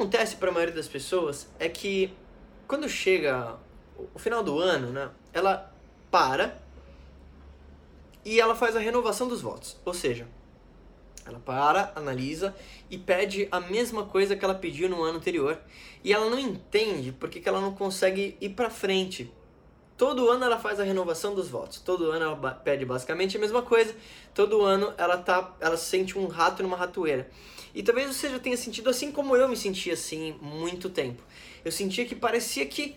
acontece para a maioria das pessoas é que quando chega o final do ano, né, ela para e ela faz a renovação dos votos. Ou seja, ela para, analisa e pede a mesma coisa que ela pediu no ano anterior. E ela não entende porque que ela não consegue ir para frente. Todo ano ela faz a renovação dos votos. Todo ano ela pede basicamente a mesma coisa. Todo ano ela tá, ela sente um rato numa ratoeira. E talvez você já tenha sentido assim como eu me sentia assim muito tempo. Eu sentia que parecia que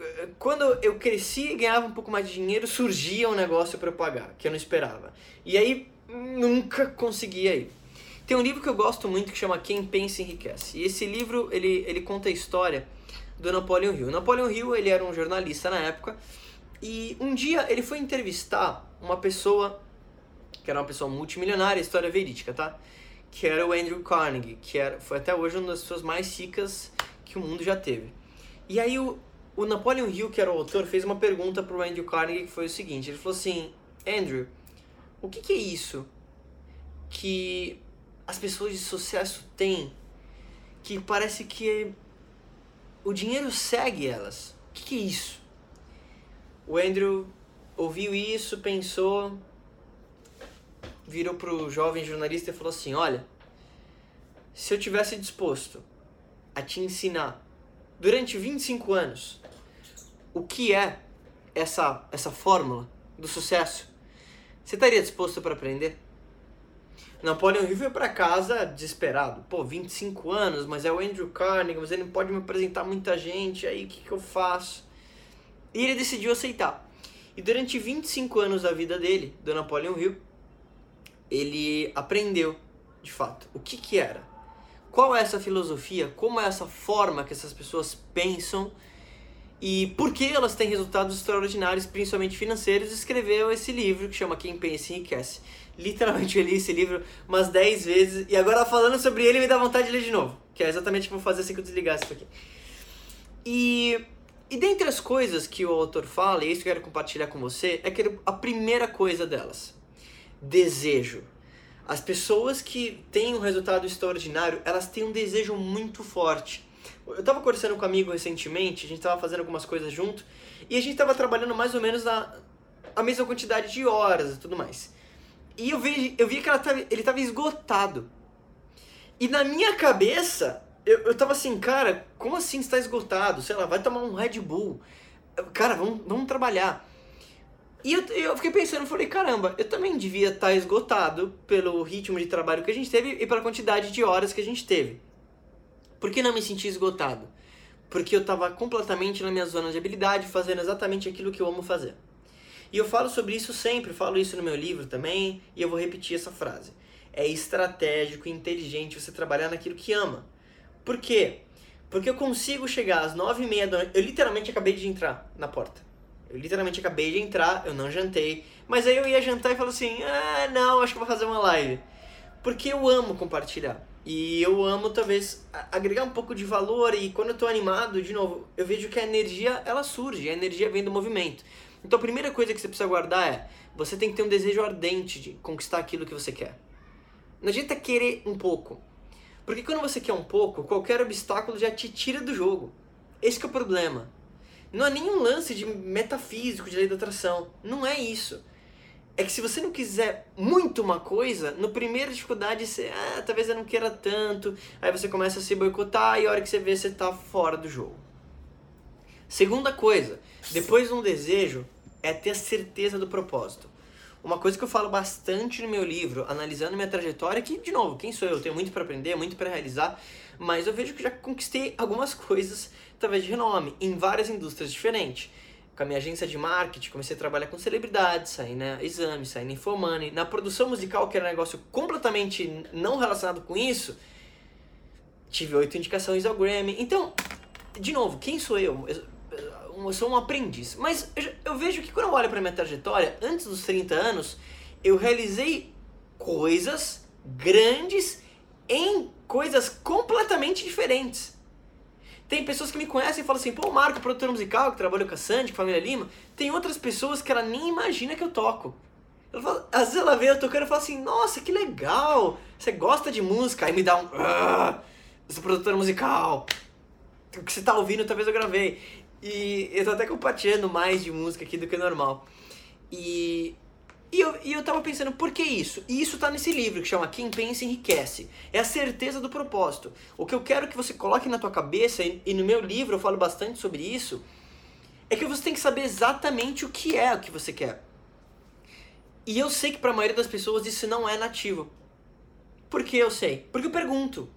eh, quando eu crescia e ganhava um pouco mais de dinheiro, surgia um negócio para eu pagar, que eu não esperava. E aí nunca conseguia ir. Tem um livro que eu gosto muito que chama Quem Pensa Enriquece. E esse livro, ele, ele conta a história do Napoleon Hill. Napoleon Hill, ele era um jornalista na época, e um dia ele foi entrevistar uma pessoa, que era uma pessoa multimilionária, história verídica, tá? Que era o Andrew Carnegie, que era, foi até hoje uma das pessoas mais ricas que o mundo já teve. E aí o, o Napoleon Hill, que era o autor, fez uma pergunta para o Andrew Carnegie que foi o seguinte, ele falou assim, Andrew, o que, que é isso que as pessoas de sucesso têm que parece que o dinheiro segue elas? O que, que é isso? O Andrew ouviu isso, pensou, virou pro jovem jornalista e falou assim: Olha, se eu tivesse disposto a te ensinar durante 25 anos o que é essa, essa fórmula do sucesso, você estaria disposto para aprender? Napoleon Hill veio para casa desesperado. Pô, 25 anos, mas é o Andrew Carnegie, mas ele não pode me apresentar muita gente, aí o que, que eu faço? E ele decidiu aceitar. E durante 25 anos da vida dele, do Napoleon Hill, ele aprendeu, de fato, o que, que era. Qual é essa filosofia, como é essa forma que essas pessoas pensam e por que elas têm resultados extraordinários, principalmente financeiros, escreveu esse livro que chama Quem Pensa Enriquece. Literalmente eu li esse livro umas 10 vezes e agora falando sobre ele me dá vontade de ler de novo, que é exatamente o que eu vou fazer assim que eu desligar isso aqui. E, e dentre as coisas que o autor fala, e isso que eu quero compartilhar com você, é que a primeira coisa delas, desejo. As pessoas que têm um resultado extraordinário, elas têm um desejo muito forte eu tava conversando com um amigo recentemente, a gente tava fazendo algumas coisas junto, e a gente tava trabalhando mais ou menos na a mesma quantidade de horas e tudo mais. E eu vi, eu vi que tava, ele tava esgotado. E na minha cabeça, eu, eu tava assim, cara, como assim está esgotado? Sei lá, vai tomar um Red Bull. Cara, vamos, vamos trabalhar. E eu, eu fiquei pensando, falei, caramba, eu também devia estar tá esgotado pelo ritmo de trabalho que a gente teve e pela quantidade de horas que a gente teve. Por que não me senti esgotado? Porque eu estava completamente na minha zona de habilidade, fazendo exatamente aquilo que eu amo fazer. E eu falo sobre isso sempre, falo isso no meu livro também, e eu vou repetir essa frase. É estratégico inteligente você trabalhar naquilo que ama. Por quê? Porque eu consigo chegar às nove e meia da noite. Eu literalmente acabei de entrar na porta. Eu literalmente acabei de entrar, eu não jantei. Mas aí eu ia jantar e falo assim: ah, não, acho que vou fazer uma live. Porque eu amo compartilhar. E eu amo, talvez, agregar um pouco de valor e quando eu tô animado, de novo, eu vejo que a energia, ela surge, a energia vem do movimento. Então a primeira coisa que você precisa guardar é, você tem que ter um desejo ardente de conquistar aquilo que você quer. Não adianta querer um pouco. Porque quando você quer um pouco, qualquer obstáculo já te tira do jogo. Esse é o problema. Não é nenhum lance de metafísico, de lei da atração. Não é isso é que se você não quiser muito uma coisa, no primeira dificuldade você, ah, talvez eu não queira tanto, aí você começa a se boicotar e a hora que você vê você tá fora do jogo. Segunda coisa, depois de um desejo, é ter a certeza do propósito. Uma coisa que eu falo bastante no meu livro, analisando minha trajetória, que, de novo, quem sou eu? Eu tenho muito para aprender, muito para realizar, mas eu vejo que já conquistei algumas coisas, talvez de renome, em várias indústrias diferentes com a minha agência de marketing, comecei a trabalhar com celebridades, saí na Exame, saí na Infomoney. Na produção musical, que era um negócio completamente não relacionado com isso, tive oito indicações ao Grammy. Então, de novo, quem sou eu? Eu sou um aprendiz. Mas eu, eu vejo que quando eu olho para minha trajetória, antes dos 30 anos, eu realizei coisas grandes em coisas completamente diferentes. Tem pessoas que me conhecem e falam assim, pô, Marco, produtor musical, que trabalhou com a Sandy, com a família Lima. Tem outras pessoas que ela nem imagina que eu toco. Ela fala, às vezes ela vê eu tocando e fala assim, nossa, que legal, você gosta de música, aí me dá um... Ah, sou produtora musical. O que você tá ouvindo, talvez eu gravei. E eu tô até compartilhando mais de música aqui do que normal. E, e, eu, e eu tava pensando, por que isso? E isso tá nesse livro que chama Quem Pensa Enriquece. É a certeza do propósito. O que eu quero que você coloque na tua cabeça, e, no meu livro eu falo bastante sobre isso, é que você tem que saber exatamente o que é o que você quer. E eu sei que para a maioria das pessoas isso não é nativo. Por que eu sei? Porque eu pergunto.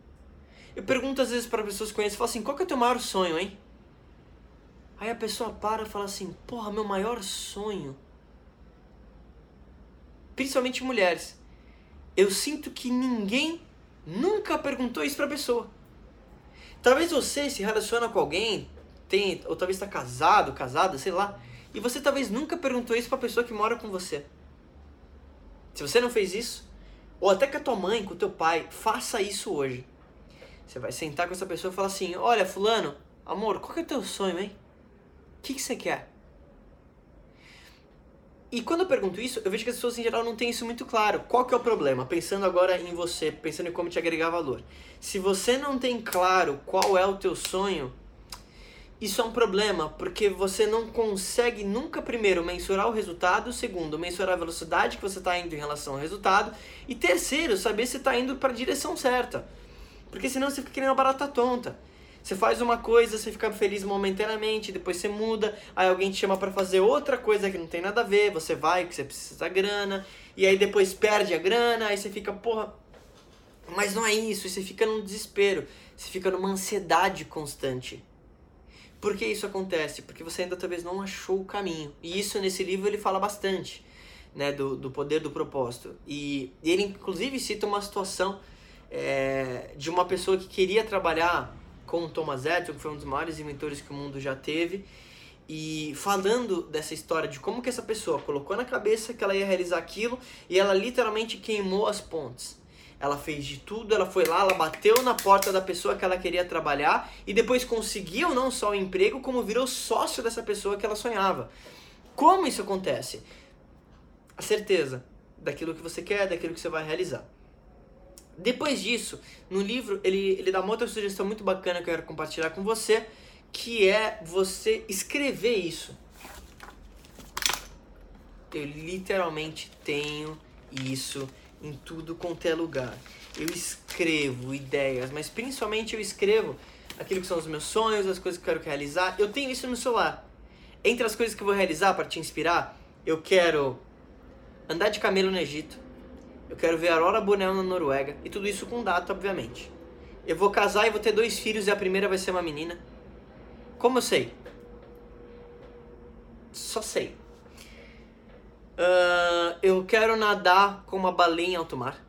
Eu pergunto às vezes para pessoas que conheço, falo assim, qual que é o teu maior sonho, hein? Aí a pessoa para e fala assim, porra, meu maior sonho. Principalmente mulheres. Eu sinto que ninguém nunca perguntou isso pra pessoa. Talvez você se relaciona com alguém, tem, ou talvez está casado, casada, sei lá, e você talvez nunca perguntou isso pra pessoa que mora com você. Se você não fez isso, ou até com a tua mãe, com o teu pai, faça isso hoje. Você vai sentar com essa pessoa e falar assim: Olha, Fulano, amor, qual que é o teu sonho, hein? O que, que você quer? E quando eu pergunto isso, eu vejo que as pessoas em geral não têm isso muito claro. Qual que é o problema? Pensando agora em você, pensando em como te agregar valor. Se você não tem claro qual é o teu sonho, isso é um problema, porque você não consegue nunca, primeiro, mensurar o resultado, segundo, mensurar a velocidade que você está indo em relação ao resultado, e terceiro, saber se está indo para a direção certa. Porque senão você fica querendo uma barata tonta. Você faz uma coisa, você fica feliz momentaneamente, depois você muda, aí alguém te chama para fazer outra coisa que não tem nada a ver, você vai, que você precisa da grana, e aí depois perde a grana, aí você fica, porra, mas não é isso, você fica num desespero, você fica numa ansiedade constante. Por que isso acontece? Porque você ainda talvez não achou o caminho. E isso nesse livro ele fala bastante, né, do, do poder do propósito. E ele inclusive cita uma situação é, de uma pessoa que queria trabalhar com Thomas Edison, que foi um dos maiores inventores que o mundo já teve, e falando dessa história de como que essa pessoa colocou na cabeça que ela ia realizar aquilo e ela literalmente queimou as pontes. Ela fez de tudo, ela foi lá, ela bateu na porta da pessoa que ela queria trabalhar e depois conseguiu não só o emprego, como virou sócio dessa pessoa que ela sonhava. Como isso acontece? A certeza daquilo que você quer, daquilo que você vai realizar. Depois disso, no livro, ele, ele dá uma outra sugestão muito bacana que eu quero compartilhar com você, que é você escrever isso. Eu literalmente tenho isso em tudo quanto é lugar. Eu escrevo ideias, mas principalmente eu escrevo aquilo que são os meus sonhos, as coisas que eu quero realizar. Eu tenho isso no celular. Entre as coisas que eu vou realizar para te inspirar, eu quero andar de camelo no Egito eu quero ver a Aurora Boreal na Noruega. E tudo isso com data, obviamente. Eu vou casar e vou ter dois filhos e a primeira vai ser uma menina. Como eu sei? Só sei. Uh, eu quero nadar com uma baleia em alto mar.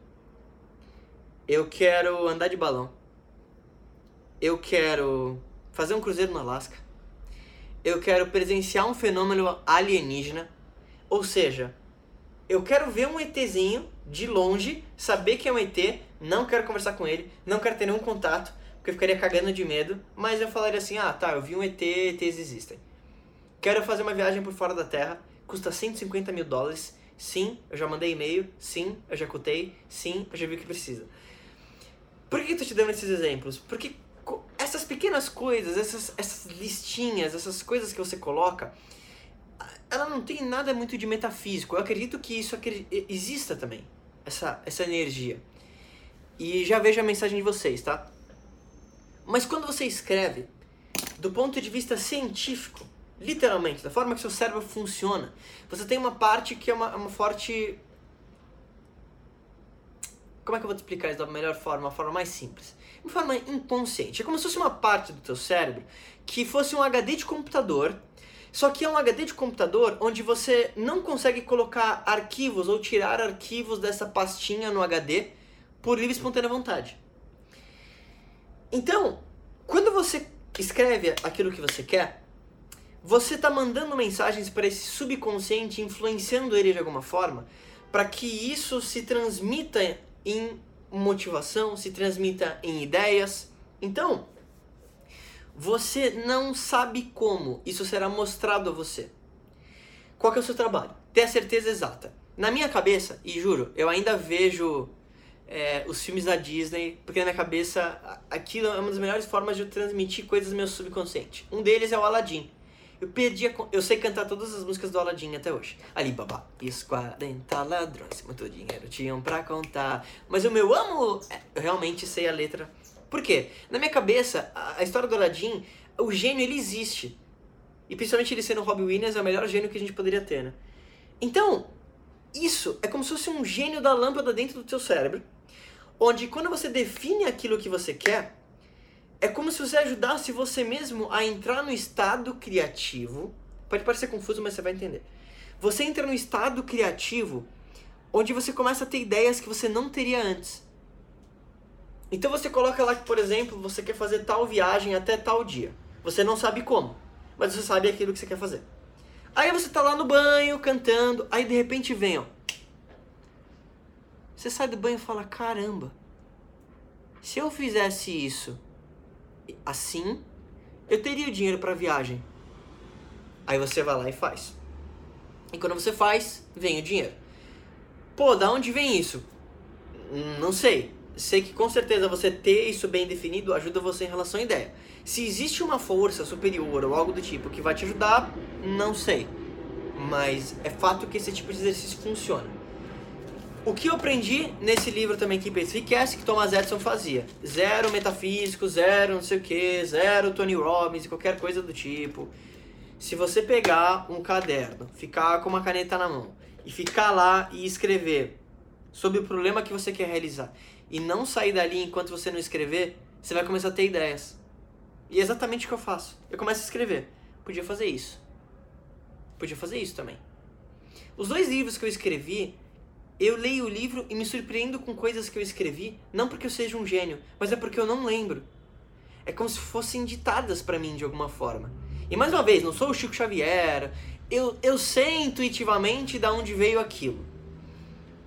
Eu quero andar de balão. Eu quero fazer um cruzeiro no Alasca. Eu quero presenciar um fenômeno alienígena. Ou seja, eu quero ver um ETzinho de longe, saber que é um ET, não quero conversar com ele, não quero ter nenhum contato, porque eu ficaria cagando de medo, mas eu falaria assim: ah, tá, eu vi um ET, ETs existem. Quero fazer uma viagem por fora da Terra, custa 150 mil dólares. Sim, eu já mandei e-mail. Sim, eu já cutei. Sim, eu já vi o que precisa. Por que eu tô te dando esses exemplos? Porque essas pequenas coisas, essas, essas listinhas, essas coisas que você coloca, ela não tem nada muito de metafísico. Eu acredito que isso exista também, essa, essa energia. E já vejo a mensagem de vocês, tá? Mas quando você escreve, do ponto de vista científico, literalmente, da forma que seu cérebro funciona, você tem uma parte que é uma, uma forte. Como é que eu vou te explicar isso da melhor forma, uma forma mais simples? Uma forma inconsciente. É como se fosse uma parte do teu cérebro que fosse um HD de computador só que é um HD de computador onde você não consegue colocar arquivos ou tirar arquivos dessa pastinha no HD por livre e espontânea vontade. Então, quando você escreve aquilo que você quer, você está mandando mensagens para esse subconsciente, influenciando ele de alguma forma, para que isso se transmita em motivação, se transmita em ideias. Então, você não sabe como isso será mostrado a você. Qual é o seu trabalho? Ter a certeza exata. Na minha cabeça, e juro, eu ainda vejo é, os filmes da Disney, porque na minha cabeça aquilo é uma das melhores formas de eu transmitir coisas do meu subconsciente. Um deles é o Aladdin. Eu perdi a, Eu sei cantar todas as músicas do Aladdin até hoje. Ali, babá, os 40 ladrões, muito dinheiro tinham pra contar. Mas o meu amo, é, eu realmente sei a letra. Por quê? Na minha cabeça, a, história do Aladdin, o gênio ele existe. E principalmente ele sendo o Robbie Williams, é o melhor gênio que a gente poderia ter, né? Então, isso é como se fosse um gênio da lâmpada dentro do teu cérebro onde quando você define aquilo que você quer, é como se você ajudasse você mesmo a entrar no estado criativo. Pode parecer confuso, mas você vai entender. Você entra no estado criativo onde você começa a ter ideias que você não teria antes. Então você coloca lá que, por exemplo, você quer fazer tal viagem até tal dia. Você não sabe como, mas você sabe aquilo que você quer fazer. Aí você tá lá no banho, cantando, aí de repente vem, ó, você sai do banho e fala: caramba, se eu fizesse isso assim, eu teria o dinheiro para viagem. Aí você vai lá e faz. E quando você faz, vem o dinheiro. Pô, da onde vem isso? Não sei. Sei que com certeza você ter isso bem definido ajuda você em relação à ideia. Se existe uma força superior ou algo do tipo que vai te ajudar, não sei. Mas é fato que esse tipo de exercício funciona. O que eu aprendi nesse livro também, que Speakcast, que Thomas Edison fazia. Zero metafísico, zero não sei o que, zero Tony Robbins, qualquer coisa do tipo. Se você pegar um caderno, ficar com uma caneta na mão e ficar lá e escrever sobre o problema que você quer realizar e não sair dali enquanto você não escrever, você vai começar a ter ideias. E é exatamente o que eu faço. Eu começo a escrever. Podia fazer isso. Podia fazer isso também. Os dois livros que eu escrevi eu leio o livro e me surpreendo com coisas que eu escrevi, não porque eu seja um gênio, mas é porque eu não lembro. É como se fossem ditadas para mim de alguma forma. E mais uma vez, não sou o Chico Xavier, eu, eu sei intuitivamente de onde veio aquilo.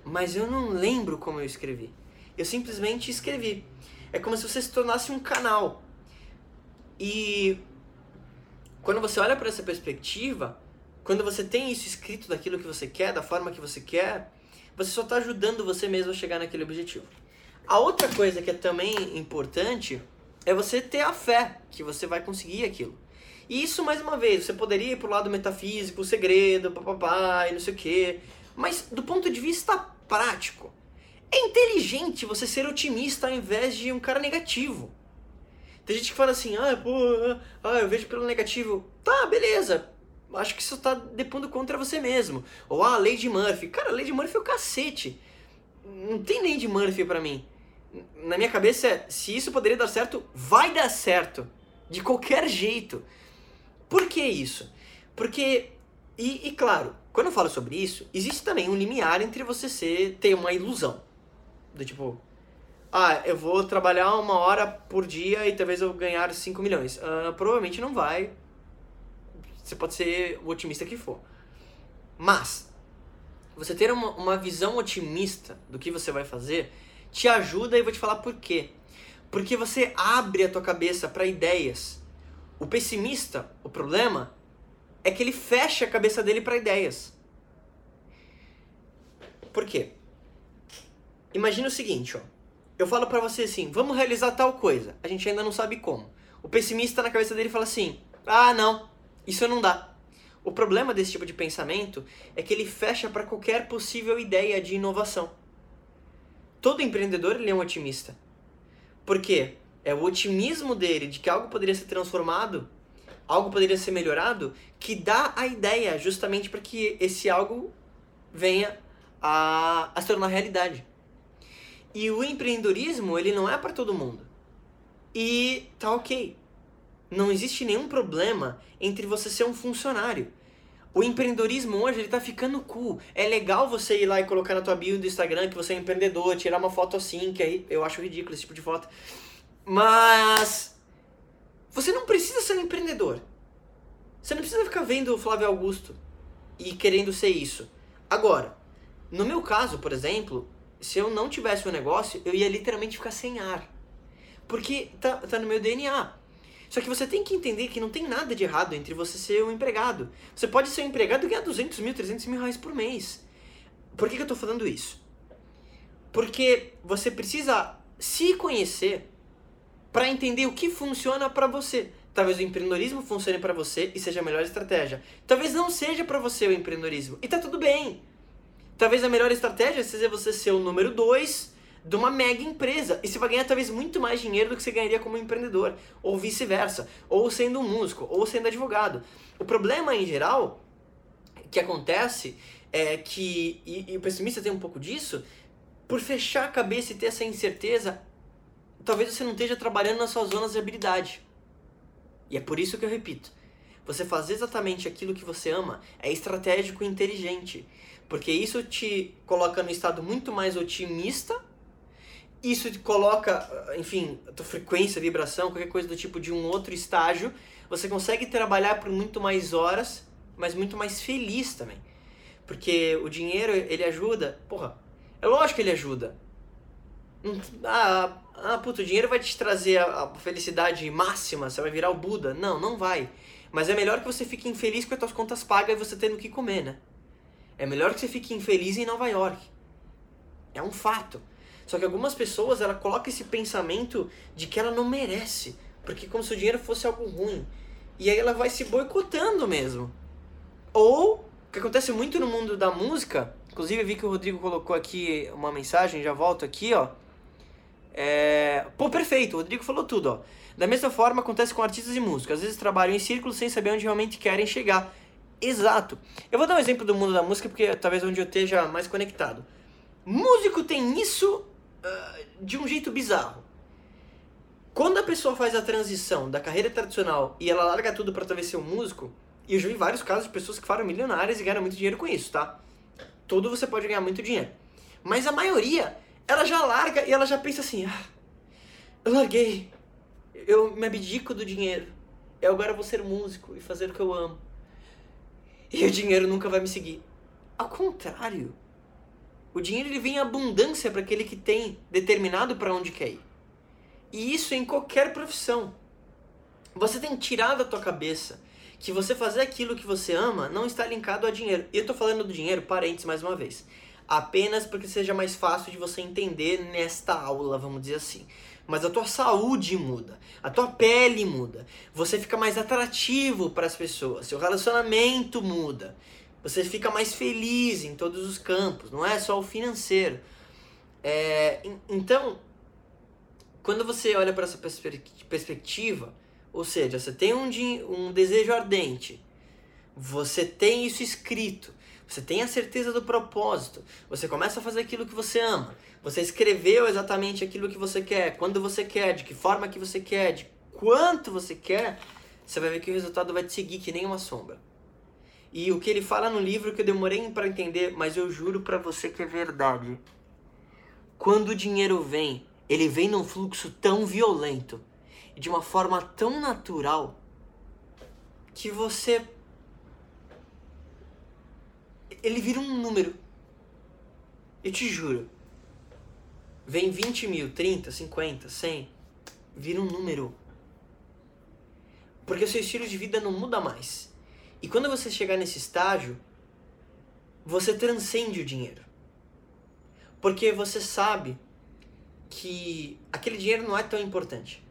Mas eu não lembro como eu escrevi. Eu simplesmente escrevi. É como se você se tornasse um canal. E quando você olha para essa perspectiva, quando você tem isso escrito daquilo que você quer, da forma que você quer, você só está ajudando você mesmo a chegar naquele objetivo. A outra coisa que é também importante é você ter a fé que você vai conseguir aquilo. E isso, mais uma vez, você poderia ir pro lado metafísico, o segredo, papapá, e não sei o quê. Mas do ponto de vista prático, é inteligente você ser otimista ao invés de um cara negativo. Tem gente que fala assim, ah, pô, ah, eu vejo pelo negativo. Tá, beleza acho que isso está depondo contra você mesmo. Ou ah, lei de Murphy. Cara, de Murphy é o cacete. Não tem de Murphy para mim. Na minha cabeça é, se isso poderia dar certo, vai dar certo. De qualquer jeito. Por que isso? Porque, e, e claro, quando eu falo sobre isso, existe também um limiar entre você ser, ter uma ilusão. Do tipo, ah, eu vou trabalhar uma hora por dia e talvez eu ganhar 5 milhões. Uh, provavelmente não vai, você pode ser o otimista que for. Mas, você ter uma, uma visão otimista do que você vai fazer te ajuda e vou te falar por quê. Porque você abre a tua cabeça para ideias. O pessimista, o problema é que ele fecha a cabeça dele para ideias. Por quê? Imagina o seguinte, ó. Eu falo para você assim, vamos realizar tal coisa. A gente ainda não sabe como. O pessimista na cabeça dele fala assim: "Ah, não. Isso não dá. O problema desse tipo de pensamento é que ele fecha para qualquer possível ideia de inovação. Todo empreendedor ele é um otimista. Por quê? É o otimismo dele de que algo poderia ser transformado, algo poderia ser melhorado, que dá a ideia justamente para que esse algo venha a, a se tornar realidade. E o empreendedorismo, ele não é para todo mundo. E tá ok. Não existe nenhum problema entre você ser um funcionário. O empreendedorismo hoje ele tá ficando cool. É legal você ir lá e colocar na tua bio do Instagram que você é empreendedor, tirar uma foto assim, que aí eu acho ridículo esse tipo de foto. Mas você não precisa ser um empreendedor. Você não precisa ficar vendo o Flávio Augusto e querendo ser isso. Agora, no meu caso, por exemplo, se eu não tivesse um negócio, eu ia literalmente ficar sem ar. Porque tá, tá no meu DNA. Só que você tem que entender que não tem nada de errado entre você ser um empregado. Você pode ser um empregado e ganhar 200 mil, 300 mil reais por mês. Por que, que eu estou falando isso? Porque você precisa se conhecer para entender o que funciona para você. Talvez o empreendedorismo funcione para você e seja a melhor estratégia. Talvez não seja para você o empreendedorismo. E tá tudo bem. Talvez a melhor estratégia seja você ser o número dois de uma mega empresa. E você vai ganhar talvez muito mais dinheiro do que você ganharia como empreendedor. Ou vice-versa. Ou sendo um músico. Ou sendo advogado. O problema, em geral, que acontece é que, e, e o pessimista tem um pouco disso, por fechar a cabeça e ter essa incerteza, talvez você não esteja trabalhando nas suas zonas de habilidade. E é por isso que eu repito. Você fazer exatamente aquilo que você ama é estratégico e inteligente. Porque isso te coloca no estado muito mais otimista. Isso te coloca, enfim, a tua frequência, vibração, qualquer coisa do tipo de um outro estágio. Você consegue trabalhar por muito mais horas, mas muito mais feliz também. Porque o dinheiro, ele ajuda. Porra, é lógico que ele ajuda. Ah, ah, puto, o dinheiro vai te trazer a, a felicidade máxima, você vai virar o Buda. Não, não vai. Mas é melhor que você fique infeliz com as suas contas pagas e você tendo que comer, né? É melhor que você fique infeliz em Nova York. É um fato. Só que algumas pessoas, ela coloca esse pensamento de que ela não merece. Porque como se o dinheiro fosse algo ruim. E aí ela vai se boicotando mesmo. Ou, o que acontece muito no mundo da música, inclusive eu vi que o Rodrigo colocou aqui uma mensagem, já volto aqui, ó é... Pô, perfeito, o Rodrigo falou tudo, ó. Da mesma forma acontece com artistas e músicos. Às vezes trabalham em círculos sem saber onde realmente querem chegar. Exato. Eu vou dar um exemplo do mundo da música porque é talvez onde eu esteja mais conectado. Músico tem isso uh, de um jeito bizarro. Quando a pessoa faz a transição da carreira tradicional e ela larga tudo para talvez ser um músico, e eu já vi vários casos de pessoas que foram milionárias e ganham muito dinheiro com isso, tá? Tudo você pode ganhar muito dinheiro. Mas a maioria ela já larga e ela já pensa assim: ah, eu larguei, eu me abdico do dinheiro, eu agora vou ser músico e fazer o que eu amo. E o dinheiro nunca vai me seguir. Ao contrário, o dinheiro ele vem em abundância para aquele que tem determinado para onde quer ir. E isso em qualquer profissão. Você tem tirado da tua cabeça que você fazer aquilo que você ama não está linkado a dinheiro. E eu estou falando do dinheiro, parênteses mais uma vez apenas porque seja mais fácil de você entender nesta aula, vamos dizer assim. Mas a tua saúde muda, a tua pele muda, você fica mais atrativo para as pessoas, seu relacionamento muda, você fica mais feliz em todos os campos, não é só o financeiro. É, então, quando você olha para essa perspectiva, ou seja, você tem um, um desejo ardente, você tem isso escrito, você tem a certeza do propósito. Você começa a fazer aquilo que você ama. Você escreveu exatamente aquilo que você quer, quando você quer, de que forma que você quer, de quanto você quer. Você vai ver que o resultado vai te seguir que nem uma sombra. E o que ele fala no livro que eu demorei para entender, mas eu juro para você que é verdade. Quando o dinheiro vem, ele vem num fluxo tão violento e de uma forma tão natural que você ele vira um número. Eu te juro. Vem 20 mil, 30, 50, 100. Vira um número. Porque o seu estilo de vida não muda mais. E quando você chegar nesse estágio, você transcende o dinheiro. Porque você sabe que aquele dinheiro não é tão importante.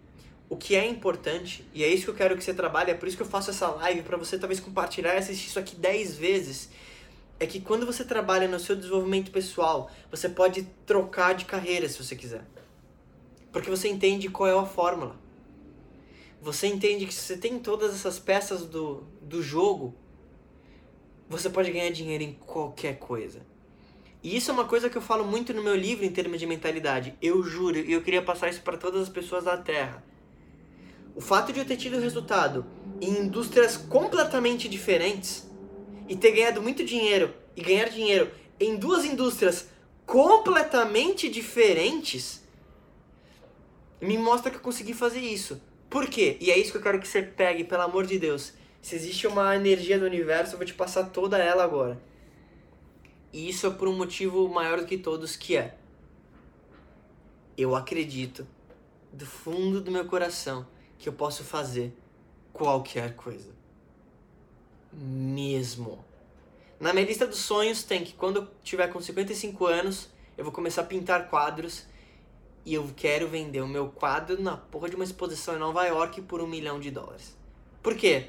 O que é importante, e é isso que eu quero que você trabalhe, é por isso que eu faço essa live, para você talvez compartilhar e assistir isso aqui 10 vezes é que quando você trabalha no seu desenvolvimento pessoal, você pode trocar de carreira se você quiser. Porque você entende qual é a fórmula. Você entende que se você tem todas essas peças do, do jogo, você pode ganhar dinheiro em qualquer coisa. E isso é uma coisa que eu falo muito no meu livro em termos de mentalidade. Eu juro, e eu queria passar isso para todas as pessoas da Terra. O fato de eu ter tido resultado em indústrias completamente diferentes e ter ganhado muito dinheiro e ganhar dinheiro em duas indústrias completamente diferentes me mostra que eu consegui fazer isso. Por quê? E é isso que eu quero que você pegue, pelo amor de Deus. Se existe uma energia do universo, eu vou te passar toda ela agora. E isso é por um motivo maior do que todos, que é eu acredito do fundo do meu coração que eu posso fazer qualquer coisa mesmo. Na minha lista dos sonhos tem que quando eu tiver com 55 anos, eu vou começar a pintar quadros e eu quero vender o meu quadro na porra de uma exposição em Nova York por um milhão de dólares. Por quê?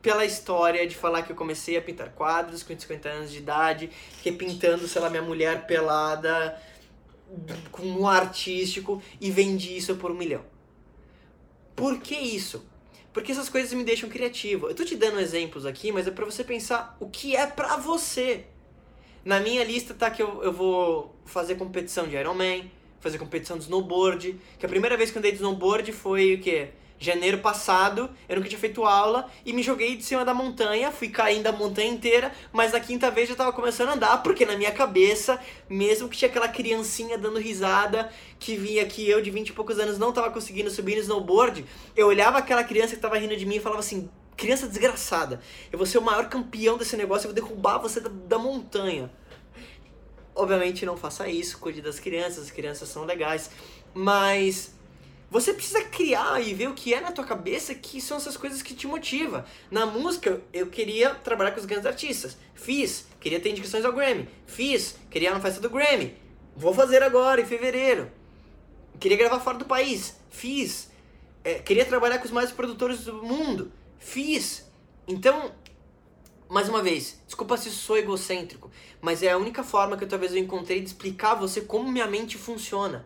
Pela história de falar que eu comecei a pintar quadros com 50 anos de idade, repintando, sei lá, minha mulher pelada, com um artístico, e vendi isso por um milhão. Por que isso? Porque essas coisas me deixam criativo. Eu tô te dando exemplos aqui, mas é para você pensar o que é pra você. Na minha lista tá que eu, eu vou fazer competição de Ironman, fazer competição de snowboard, que a primeira vez que eu andei de snowboard foi o quê? Janeiro passado, eu nunca tinha feito aula e me joguei de cima da montanha, fui caindo a montanha inteira, mas na quinta vez já tava começando a andar, porque na minha cabeça, mesmo que tinha aquela criancinha dando risada, que vinha que eu de 20 e poucos anos não tava conseguindo subir no snowboard, eu olhava aquela criança que tava rindo de mim e falava assim: criança desgraçada, eu vou ser o maior campeão desse negócio, eu vou derrubar você da, da montanha. Obviamente não faça isso, cuide das crianças, as crianças são legais, mas você precisa criar e ver o que é na tua cabeça que são essas coisas que te motivam. Na música, eu queria trabalhar com os grandes artistas. Fiz. Queria ter indicações ao Grammy. Fiz. Queria ir na festa do Grammy. Vou fazer agora, em fevereiro. Queria gravar fora do país. Fiz. É, queria trabalhar com os maiores produtores do mundo. Fiz. Então, mais uma vez, desculpa se sou egocêntrico, mas é a única forma que eu, talvez eu encontrei de explicar a você como minha mente funciona.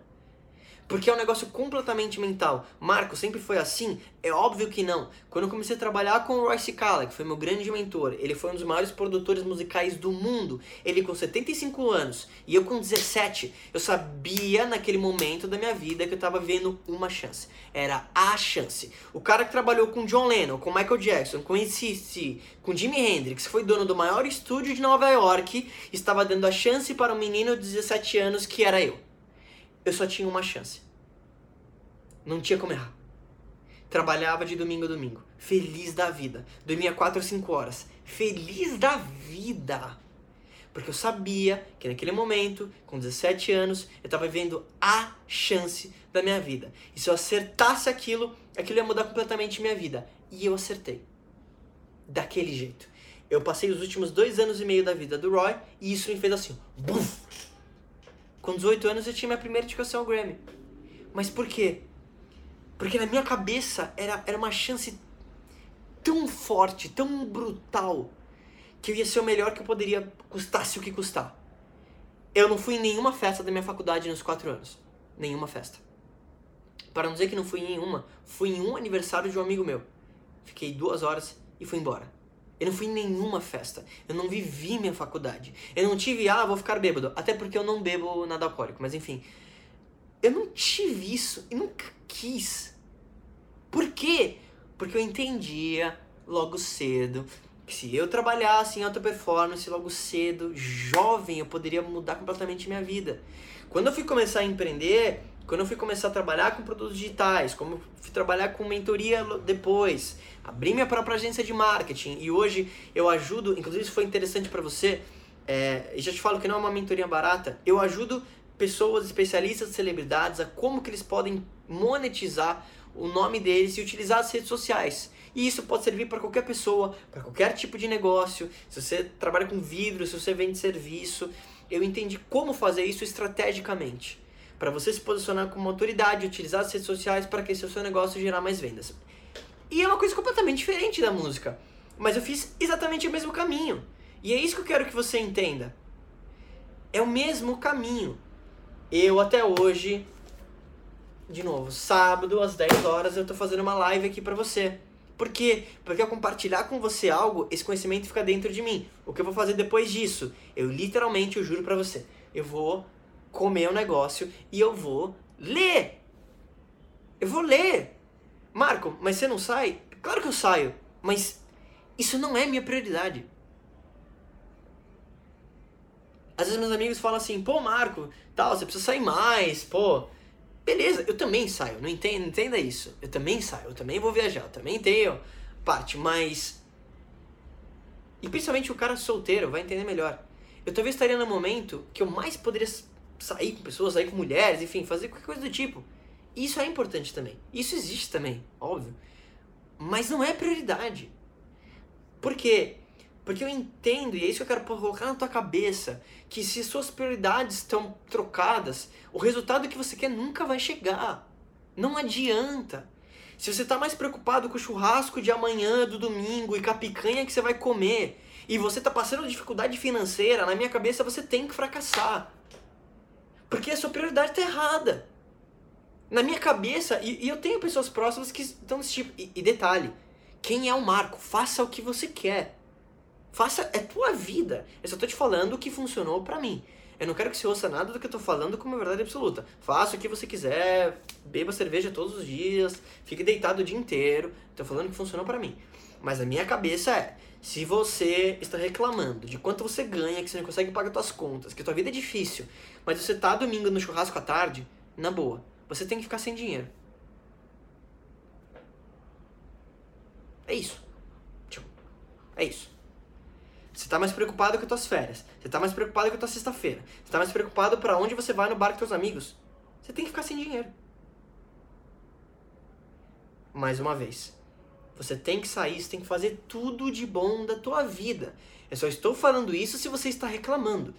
Porque é um negócio completamente mental. Marco, sempre foi assim? É óbvio que não. Quando eu comecei a trabalhar com o Royce Calla, que foi meu grande mentor, ele foi um dos maiores produtores musicais do mundo. Ele com 75 anos e eu com 17, eu sabia naquele momento da minha vida que eu estava vendo uma chance. Era a chance. O cara que trabalhou com John Lennon, com Michael Jackson, com ICC, com Jimi Hendrix, foi dono do maior estúdio de Nova York, estava dando a chance para um menino de 17 anos que era eu eu só tinha uma chance. Não tinha como errar. Trabalhava de domingo a domingo. Feliz da vida. Dormia 4 ou 5 horas. Feliz da vida. Porque eu sabia que naquele momento, com 17 anos, eu estava vivendo a chance da minha vida. E se eu acertasse aquilo, aquilo ia mudar completamente minha vida. E eu acertei. Daquele jeito. Eu passei os últimos dois anos e meio da vida do Roy e isso me fez assim. Buf! Com 18 anos eu tinha minha primeira indicação ao Grammy. Mas por quê? Porque na minha cabeça era, era uma chance tão forte, tão brutal, que eu ia ser o melhor que eu poderia, custasse o que custar. Eu não fui em nenhuma festa da minha faculdade nos quatro anos. Nenhuma festa. Para não dizer que não fui em nenhuma, fui em um aniversário de um amigo meu. Fiquei duas horas e fui embora. Eu não fui em nenhuma festa. Eu não vivi minha faculdade. Eu não tive, ah, vou ficar bêbado. Até porque eu não bebo nada alcoólico. Mas enfim. Eu não tive isso e nunca quis. Por quê? Porque eu entendia logo cedo que se eu trabalhasse em alta performance logo cedo, jovem, eu poderia mudar completamente minha vida. Quando eu fui começar a empreender, quando eu fui começar a trabalhar com produtos digitais, como fui trabalhar com mentoria depois, abri minha própria agência de marketing e hoje eu ajudo, inclusive isso foi interessante para você, é, e já te falo que não é uma mentoria barata, eu ajudo pessoas, especialistas, celebridades a como que eles podem monetizar o nome deles e utilizar as redes sociais. E isso pode servir para qualquer pessoa, para qualquer tipo de negócio. Se você trabalha com vidro, se você vende serviço, eu entendi como fazer isso estrategicamente. Para você se posicionar como autoridade, utilizar as redes sociais para que seu negócio gerar mais vendas. E é uma coisa completamente diferente da música. Mas eu fiz exatamente o mesmo caminho. E é isso que eu quero que você entenda. É o mesmo caminho. Eu até hoje, de novo, sábado às 10 horas eu tô fazendo uma live aqui para você. Por quê? Porque ao compartilhar com você algo, esse conhecimento fica dentro de mim. O que eu vou fazer depois disso? Eu literalmente, eu juro para você, eu vou comer um negócio e eu vou ler. Eu vou ler. Marco, mas você não sai? Claro que eu saio, mas isso não é minha prioridade. Às vezes meus amigos falam assim, pô, Marco, tal, você precisa sair mais, pô. Beleza, eu também saio, não entenda, entenda isso. Eu também saio, eu também vou viajar, eu também tenho parte, mas. E principalmente o cara solteiro vai entender melhor. Eu talvez estaria no momento que eu mais poderia sair com pessoas, sair com mulheres, enfim, fazer qualquer coisa do tipo. Isso é importante também. Isso existe também, óbvio. Mas não é prioridade. Por quê? Porque eu entendo, e é isso que eu quero colocar na tua cabeça, que se suas prioridades estão trocadas, o resultado que você quer nunca vai chegar. Não adianta. Se você está mais preocupado com o churrasco de amanhã, do domingo e com a picanha que você vai comer, e você está passando dificuldade financeira, na minha cabeça você tem que fracassar. Porque a sua prioridade está errada. Na minha cabeça, e, e, eu tenho pessoas próximas que estão desse tipo. E, e detalhe, quem é o Marco? Faça o que você quer. Faça, é tua vida. Eu só tô te falando o que funcionou para mim. Eu não quero que você ouça nada do que eu tô falando como verdade absoluta. Faça o que você quiser, beba cerveja todos os dias, fique deitado o dia inteiro. Tô falando que funcionou para mim. Mas a minha cabeça é, se você está reclamando de quanto você ganha, que você não consegue pagar suas contas, que tua vida é difícil, mas você tá domingo no churrasco à tarde, na boa, você tem que ficar sem dinheiro. É isso. É isso. Você está mais preocupado com as tuas férias. Você está mais preocupado com a tua sexta-feira. Você está mais preocupado para onde você vai no bar com teus amigos. Você tem que ficar sem dinheiro. Mais uma vez. Você tem que sair, você tem que fazer tudo de bom da tua vida. Eu só estou falando isso se você está reclamando.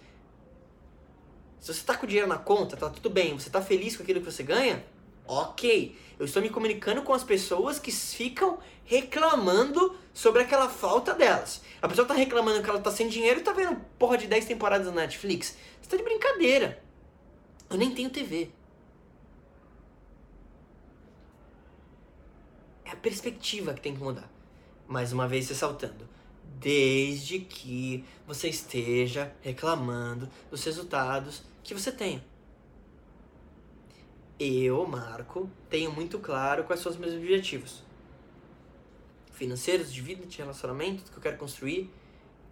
Se você está com dinheiro na conta, tá tudo bem, você está feliz com aquilo que você ganha, ok. Eu estou me comunicando com as pessoas que ficam reclamando sobre aquela falta delas. A pessoa tá reclamando que ela tá sem dinheiro e tá vendo porra de 10 temporadas na Netflix. Você tá de brincadeira. Eu nem tenho TV. É a perspectiva que tem que mudar. Mais uma vez ressaltando. Desde que você esteja reclamando dos resultados que você tem. Eu, Marco, tenho muito claro quais são os meus objetivos financeiros, de vida, de relacionamento que eu quero construir,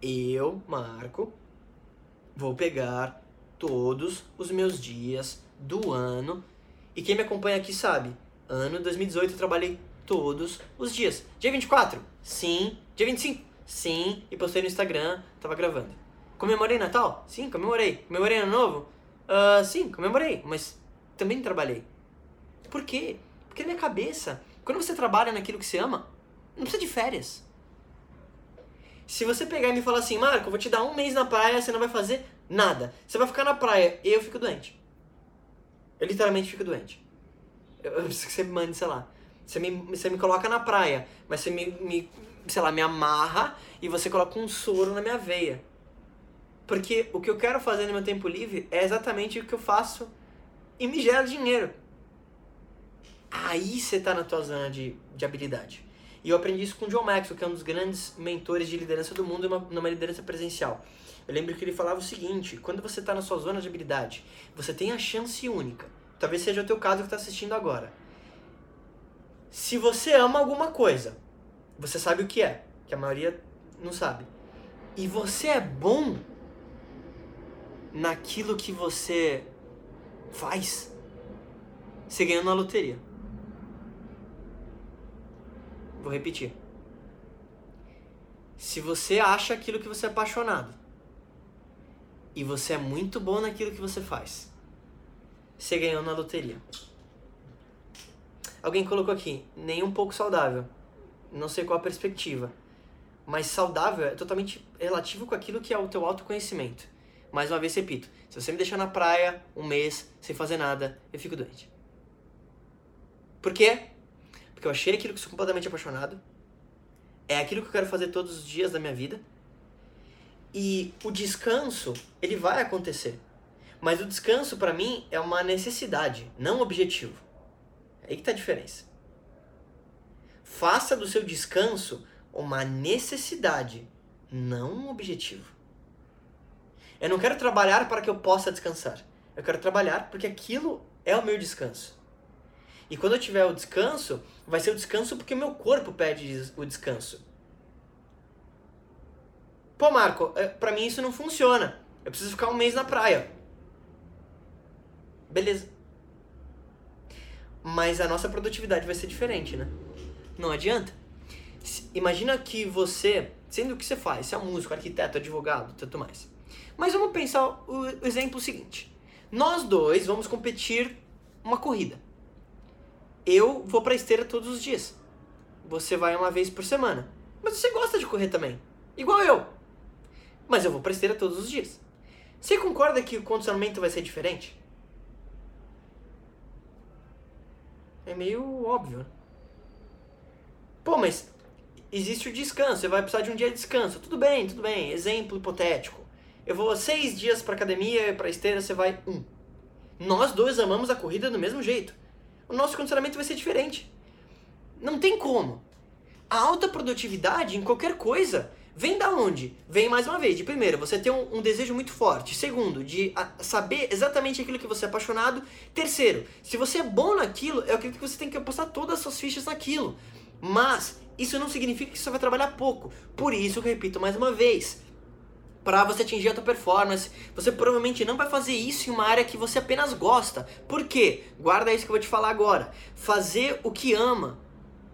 eu, Marco, vou pegar todos os meus dias do ano. E quem me acompanha aqui sabe, ano 2018 eu trabalhei todos os dias. Dia 24? Sim. Dia 25? Sim. E postei no Instagram, tava gravando. Comemorei Natal? Sim, comemorei. Comemorei Ano Novo? Uh, sim, comemorei, mas também trabalhei. Por quê? Porque na minha cabeça, quando você trabalha naquilo que você ama, não precisa de férias. Se você pegar e me falar assim, Marco, eu vou te dar um mês na praia, você não vai fazer nada. Você vai ficar na praia e eu fico doente. Eu literalmente fico doente. Eu, eu preciso que você me mande, sei lá. Você me, você me coloca na praia, mas você me, me, sei lá, me amarra e você coloca um soro na minha veia. Porque o que eu quero fazer no meu tempo livre é exatamente o que eu faço e me gera dinheiro. Aí você está na tua zona de, de habilidade. E eu aprendi isso com o John Maxwell, que é um dos grandes mentores de liderança do mundo numa, numa liderança presencial. Eu lembro que ele falava o seguinte: quando você está na sua zona de habilidade, você tem a chance única. Talvez seja o teu caso que está assistindo agora. Se você ama alguma coisa, você sabe o que é, que a maioria não sabe. E você é bom naquilo que você faz, você ganhou na loteria. Vou repetir. Se você acha aquilo que você é apaixonado e você é muito bom naquilo que você faz, você ganhou na loteria. Alguém colocou aqui, nem um pouco saudável. Não sei qual a perspectiva. Mas saudável é totalmente relativo com aquilo que é o teu autoconhecimento. Mais uma vez repito, se você me deixar na praia um mês sem fazer nada, eu fico doente. Por quê? Porque eu achei aquilo que sou completamente apaixonado. É aquilo que eu quero fazer todos os dias da minha vida. E o descanso, ele vai acontecer. Mas o descanso para mim é uma necessidade, não um objetivo. É aí que tá a diferença. Faça do seu descanso uma necessidade, não um objetivo. Eu não quero trabalhar para que eu possa descansar. Eu quero trabalhar porque aquilo é o meu descanso. E quando eu tiver o descanso, vai ser o descanso porque meu corpo pede o descanso. Pô, Marco, é, pra mim isso não funciona. Eu preciso ficar um mês na praia. Beleza. Mas a nossa produtividade vai ser diferente, né? Não adianta. Imagina que você, sendo o que você faz, você é músico, arquiteto, advogado, tanto mais. Mas vamos pensar o exemplo seguinte. Nós dois vamos competir uma corrida eu vou pra esteira todos os dias. Você vai uma vez por semana. Mas você gosta de correr também. Igual eu. mas eu vou pra esteira todos os dias. Você concorda que o condicionamento vai ser diferente? É meio óbvio. Pô, mas existe o descanso, você vai precisar de um dia de descanso. Tudo bem, tudo bem. Exemplo hipotético. Eu vou seis dias pra academia, pra esteira, você vai um. Nós dois amamos a corrida do mesmo jeito. O nosso condicionamento vai ser diferente. Não tem como. A alta produtividade em qualquer coisa vem da onde? Vem mais uma vez, de primeiro, você ter um, um desejo muito forte. Segundo, de a, saber exatamente aquilo que você é apaixonado. Terceiro, se você é bom naquilo, eu acredito que você tem que apostar todas as suas fichas naquilo. Mas isso não significa que você vai trabalhar pouco. Por isso, eu repito mais uma vez, para você atingir a tua performance. Você provavelmente não vai fazer isso em uma área que você apenas gosta. Por quê? Guarda isso que eu vou te falar agora. Fazer o que ama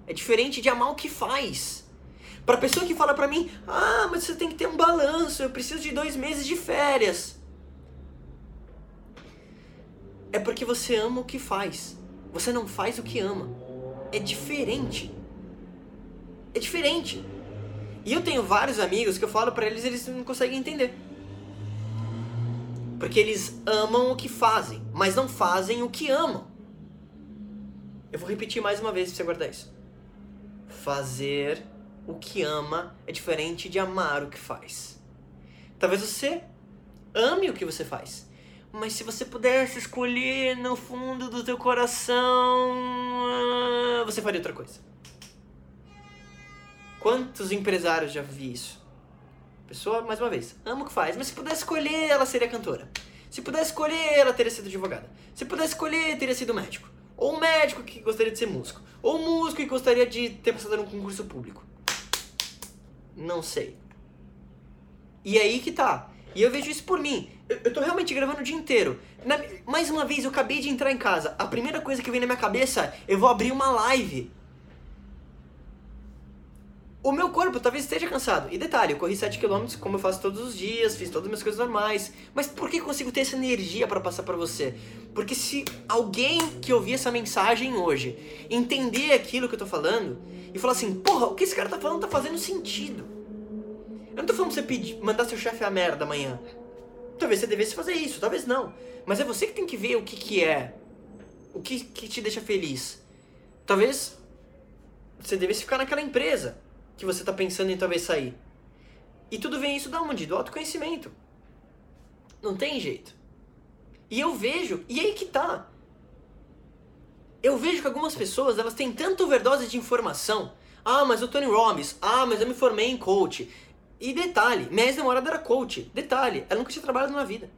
é diferente de amar o que faz. Para pessoa que fala para mim, ah, mas você tem que ter um balanço, eu preciso de dois meses de férias. É porque você ama o que faz. Você não faz o que ama. É diferente. É diferente. E eu tenho vários amigos que eu falo para eles eles não conseguem entender. Porque eles amam o que fazem, mas não fazem o que amam. Eu vou repetir mais uma vez pra você guardar isso. Fazer o que ama é diferente de amar o que faz. Talvez você ame o que você faz, mas se você pudesse escolher no fundo do teu coração, você faria outra coisa. Quantos empresários já vi isso? Pessoa, mais uma vez, ama o que faz, mas se pudesse escolher, ela seria cantora. Se pudesse escolher, ela teria sido advogada. Se pudesse escolher, teria sido médico. Ou um médico que gostaria de ser músico. Ou um músico que gostaria de ter passado num concurso público. Não sei. E aí que tá. E eu vejo isso por mim. Eu, eu tô realmente gravando o dia inteiro. Na, mais uma vez, eu acabei de entrar em casa. A primeira coisa que vem na minha cabeça é: eu vou abrir uma live o meu corpo talvez esteja cansado. E detalhe, eu corri 7km como eu faço todos os dias, fiz todas as minhas coisas normais. Mas por que consigo ter essa energia para passar para você? Porque se alguém que ouvir essa mensagem hoje entender aquilo que eu tô falando e falar assim, porra, o que esse cara tá falando tá fazendo sentido. Eu não tô falando pra você pedir, mandar seu chefe a merda amanhã. Talvez você devesse fazer isso, talvez não. Mas é você que tem que ver o que que é. O que, que te deixa feliz. Talvez você devesse ficar naquela empresa que você está pensando em talvez sair. E tudo vem isso da onde? Do autoconhecimento. Não tem jeito. E eu vejo, e aí que tá. Eu vejo que algumas pessoas, elas têm tanta overdose de informação. Ah, mas o Tony Robbins. Ah, mas eu me formei em coach. E detalhe, minha ex-namorada era coach. Detalhe, ela nunca tinha trabalhado na vida.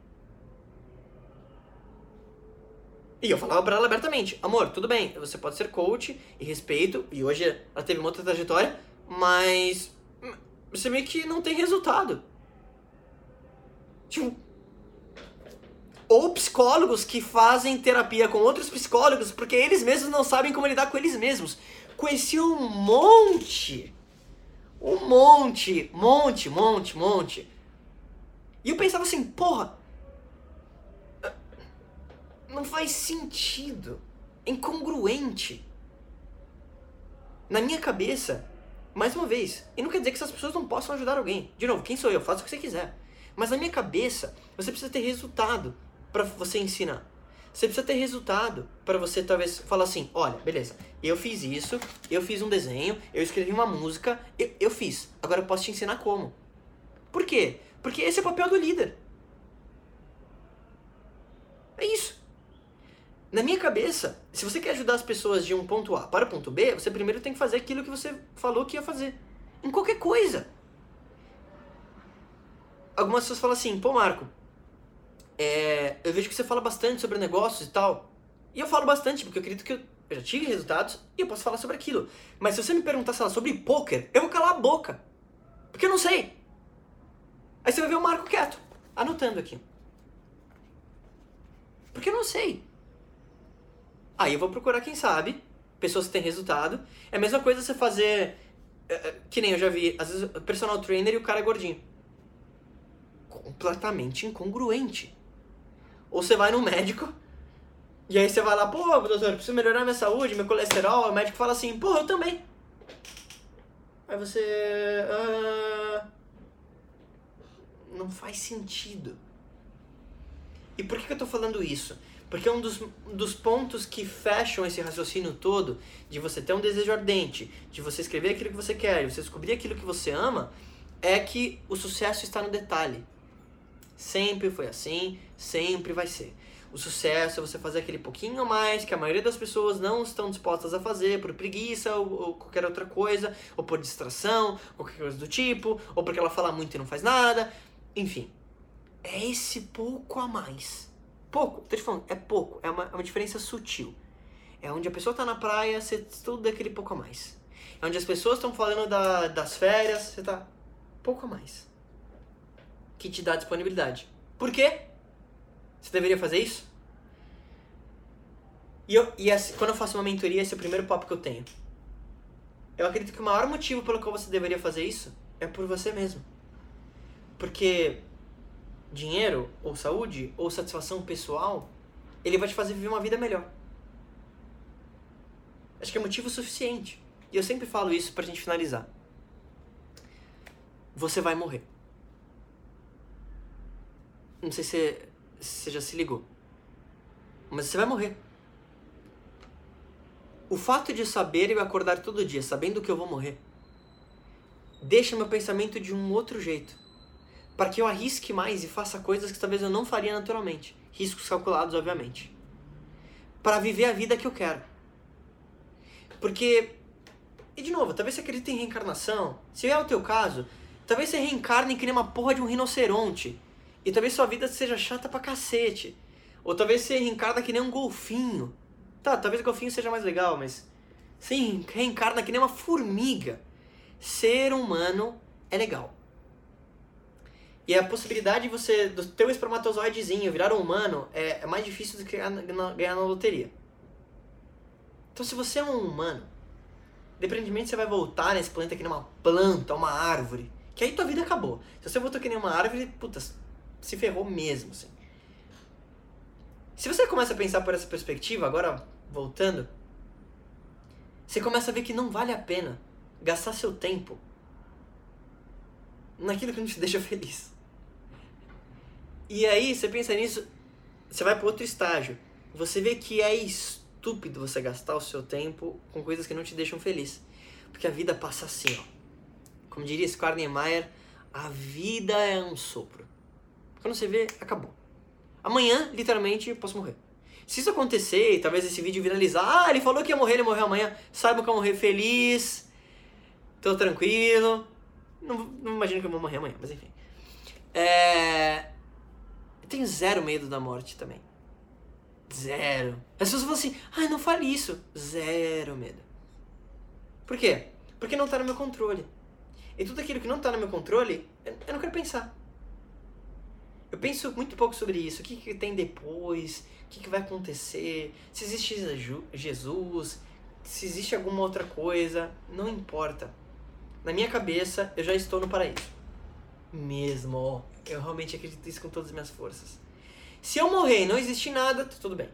E eu falava pra ela abertamente, amor, tudo bem, você pode ser coach e respeito, e hoje ela teve uma outra trajetória, mas você meio que não tem resultado. Tipo, ou psicólogos que fazem terapia com outros psicólogos porque eles mesmos não sabem como lidar com eles mesmos. Conheci um monte. Um monte, monte, monte, monte. E eu pensava assim, porra, não faz sentido. É incongruente. Na minha cabeça, mais uma vez, e não quer dizer que essas pessoas não possam ajudar alguém. De novo, quem sou eu? Faça o que você quiser. Mas na minha cabeça, você precisa ter resultado para você ensinar. Você precisa ter resultado para você talvez falar assim, olha, beleza, eu fiz isso, eu fiz um desenho, eu escrevi uma música, eu, eu fiz. Agora eu posso te ensinar como. Por quê? Porque esse é o papel do líder. É isso. Na minha cabeça, se você quer ajudar as pessoas de um ponto A para o ponto B, você primeiro tem que fazer aquilo que você falou que ia fazer. Em qualquer coisa. Algumas pessoas falam assim, pô Marco, é, eu vejo que você fala bastante sobre negócios e tal. E eu falo bastante, porque eu acredito que eu, já tive resultados e eu posso falar sobre aquilo. Mas se você me perguntar, sei lá, sobre poker, eu vou calar a boca. Porque eu não sei. Aí você vai ver o Marco quieto, anotando aqui. Porque eu não sei. Aí eu vou procurar quem sabe, pessoas que têm resultado. É a mesma coisa você fazer. É, é, que nem eu já vi, às vezes, personal trainer e o cara é gordinho. Completamente incongruente. Ou você vai no médico, e aí você vai lá, pô, doutor, preciso melhorar minha saúde, meu colesterol. O médico fala assim, pô, eu também. Aí você. Uh... não faz sentido. E por que, que eu tô falando isso? Porque um dos, dos pontos que fecham esse raciocínio todo, de você ter um desejo ardente, de você escrever aquilo que você quer, de você descobrir aquilo que você ama, é que o sucesso está no detalhe. Sempre foi assim, sempre vai ser. O sucesso é você fazer aquele pouquinho a mais que a maioria das pessoas não estão dispostas a fazer por preguiça ou, ou, qualquer outra coisa, ou por distração, qualquer coisa do tipo, ou porque ela fala muito e não faz nada. Enfim, é esse pouco a mais. Pouco, tô te falando, é pouco, é uma, é uma diferença sutil. É onde a pessoa tá na praia, você estuda aquele pouco a mais. É onde as pessoas estão falando da, das férias, você tá pouco a mais. Que te dá disponibilidade. Por quê? Você deveria fazer isso? E, eu, e assim, quando eu faço uma mentoria, esse é o primeiro papo que eu tenho. Eu acredito que o maior motivo pelo qual você deveria fazer isso é por você mesmo. Porque dinheiro, ou saúde, ou satisfação pessoal, ele vai te fazer viver uma vida melhor. Acho que é motivo suficiente. E eu sempre falo isso pra gente finalizar. Você vai morrer. Não sei se você já se ligou. Mas você vai morrer. O fato de saber eu acordar todo dia sabendo que eu vou morrer deixa meu pensamento de um outro jeito. Para que eu arrisque mais e faça coisas que talvez eu não faria naturalmente. Riscos calculados, obviamente. Para viver a vida que eu quero. Porque, e de novo, talvez você acredite em reencarnação. Se é o teu caso, talvez você reencarne que nem uma porra de um rinoceronte e talvez sua vida seja chata pra cacete. Ou talvez você reencarna que nem um golfinho. Tá, talvez o golfinho seja mais legal, mas. Sim, reencarna que nem uma formiga. Ser humano é legal. E a possibilidade de você, do teu espermatozoidezinho virar um humano é, é mais difícil do que ganhar na, ganhar na loteria. Então, se você é um humano, independentemente você vai voltar nesse planeta que nem uma planta, uma árvore, que aí tua vida acabou. Se você voltou que nem uma árvore, puta, se ferrou mesmo, assim. Se você começa a pensar por essa perspectiva, agora voltando, você começa a ver que não vale a pena gastar seu tempo naquilo que não te deixa feliz. E aí, você pensa nisso, você vai para outro estágio. Você vê que é estúpido você gastar o seu tempo com coisas que não te deixam feliz. Porque a vida passa assim, ó. Como diria Scar Niemeyer, a vida é um sopro. Quando você vê, acabou. Amanhã, literalmente, eu posso morrer. Se isso acontecer e talvez esse vídeo viralizar, ah, ele falou que ia morrer, ele morreu amanhã, saiba que eu morrer feliz, tô tranquilo. Não, não imagino que eu vou morrer amanhã, mas enfim. É... Eu tenho zero medo da morte também. Zero. As pessoas falam assim, ah, não fale isso. Zero medo. Por quê? Porque não tá no meu controle. E tudo aquilo que não tá no meu controle, eu não quero pensar. Eu penso muito pouco sobre isso. O que, que tem depois? O que, que vai acontecer? Se existe Jesus? Se existe alguma outra coisa? Não importa. Na minha cabeça, eu já estou no paraíso. Mesmo. Eu realmente acredito nisso com todas as minhas forças. Se eu morrer e não existe nada, tá tudo bem.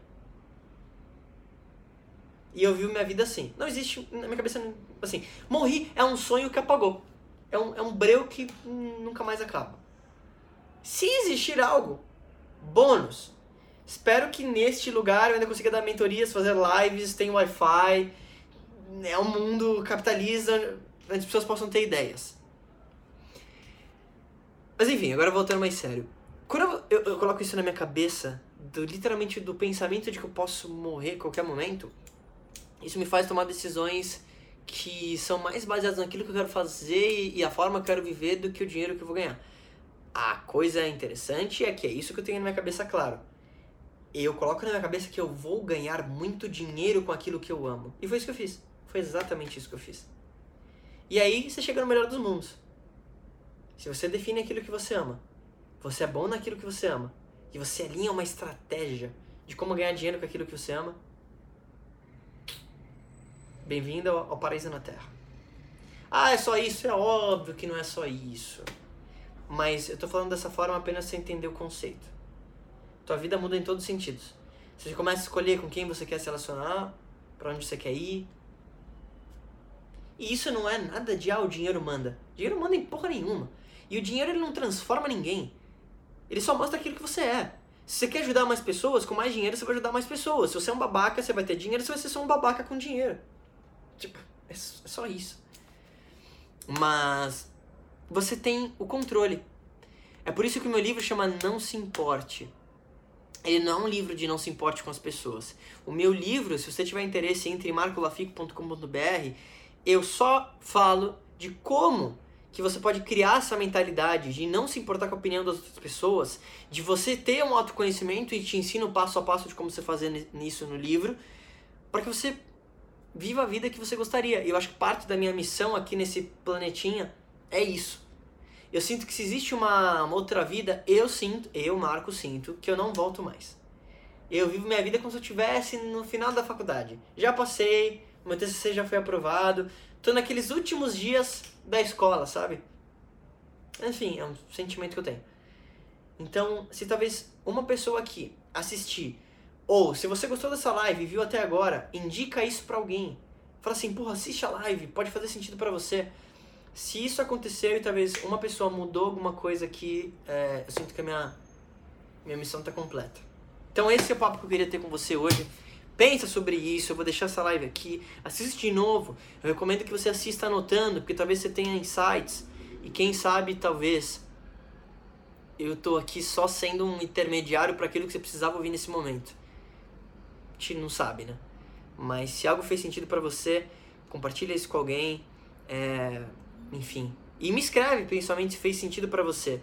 E eu vivo minha vida assim. Não existe, na minha cabeça, assim. Morri é um sonho que apagou. É um, é um breu que nunca mais acaba. Se existir algo, bônus. Espero que neste lugar eu ainda consiga dar mentorias, fazer lives, tem Wi-Fi. É um mundo capitalista, as pessoas possam ter ideias. Mas enfim, agora voltando mais sério. Quando eu, eu, eu coloco isso na minha cabeça, do, literalmente do pensamento de que eu posso morrer a qualquer momento, isso me faz tomar decisões que são mais baseadas naquilo que eu quero fazer e a forma que eu quero viver do que o dinheiro que eu vou ganhar. A coisa interessante é que é isso que eu tenho na minha cabeça claro. Eu coloco na minha cabeça que eu vou ganhar muito dinheiro com aquilo que eu amo. E foi isso que eu fiz. Foi exatamente isso que eu fiz. E aí você chega no melhor dos mundos. Se você define aquilo que você ama, você é bom naquilo que você ama, e você alinha uma estratégia de como ganhar dinheiro com aquilo que você ama, bem-vindo ao, paraíso na Terra. Ah, é só isso? É óbvio que não é só isso. Mas eu tô falando dessa forma apenas sem entender o conceito. Tua vida muda em todos os sentidos. Você começa a escolher com quem você quer se relacionar, para onde você quer ir. E isso não é nada de ah, o dinheiro manda. O dinheiro manda em porra nenhuma. E o dinheiro ele não transforma ninguém. Ele só mostra aquilo que você é. Se você quer ajudar mais pessoas, com mais dinheiro você vai ajudar mais pessoas. Se você é um babaca, você vai ter dinheiro, você vai ser só um babaca com dinheiro. Tipo, é, é só isso. Mas você tem o controle. É por isso que o meu livro chama Não Se Importe. Ele não é um livro de não se importe com as pessoas. O meu livro, se você tiver interesse, entre marcolafico.com.br. Eu só falo de como que você pode criar essa mentalidade de não se importar com a opinião das outras pessoas, de você ter um autoconhecimento e te ensino passo a passo de como você fazer nisso no livro, para que você viva a vida que você gostaria. E eu acho que parte da minha missão aqui nesse planetinha é isso. Eu sinto que se existe uma, uma outra vida, eu sinto, eu, Marco, sinto que eu não volto mais. Eu vivo minha vida como se eu estivesse no final da faculdade. Já passei, meu TCC já foi aprovado, tô naqueles últimos dias da escola, sabe? Enfim, é um sentimento que eu tenho. Então, se talvez uma pessoa aqui assistir, ou se você gostou dessa live e viu até agora, indica isso para alguém. Fala assim, porra, assiste a live, pode fazer sentido para você. Se isso aconteceu e talvez uma pessoa mudou alguma coisa aqui, é, eu sinto que a minha, minha missão tá completa. Então esse é o papo que eu queria ter com você hoje. Pensa sobre isso, eu vou deixar essa live aqui. Assiste de novo. Eu recomendo que você assista anotando, porque talvez você tenha insights. E quem sabe, talvez, eu tô aqui só sendo um intermediário para aquilo que você precisava ouvir nesse momento. A gente não sabe, né? Mas se algo fez sentido para você, compartilha isso com alguém. É... Enfim. E me escreve, principalmente, se fez sentido para você.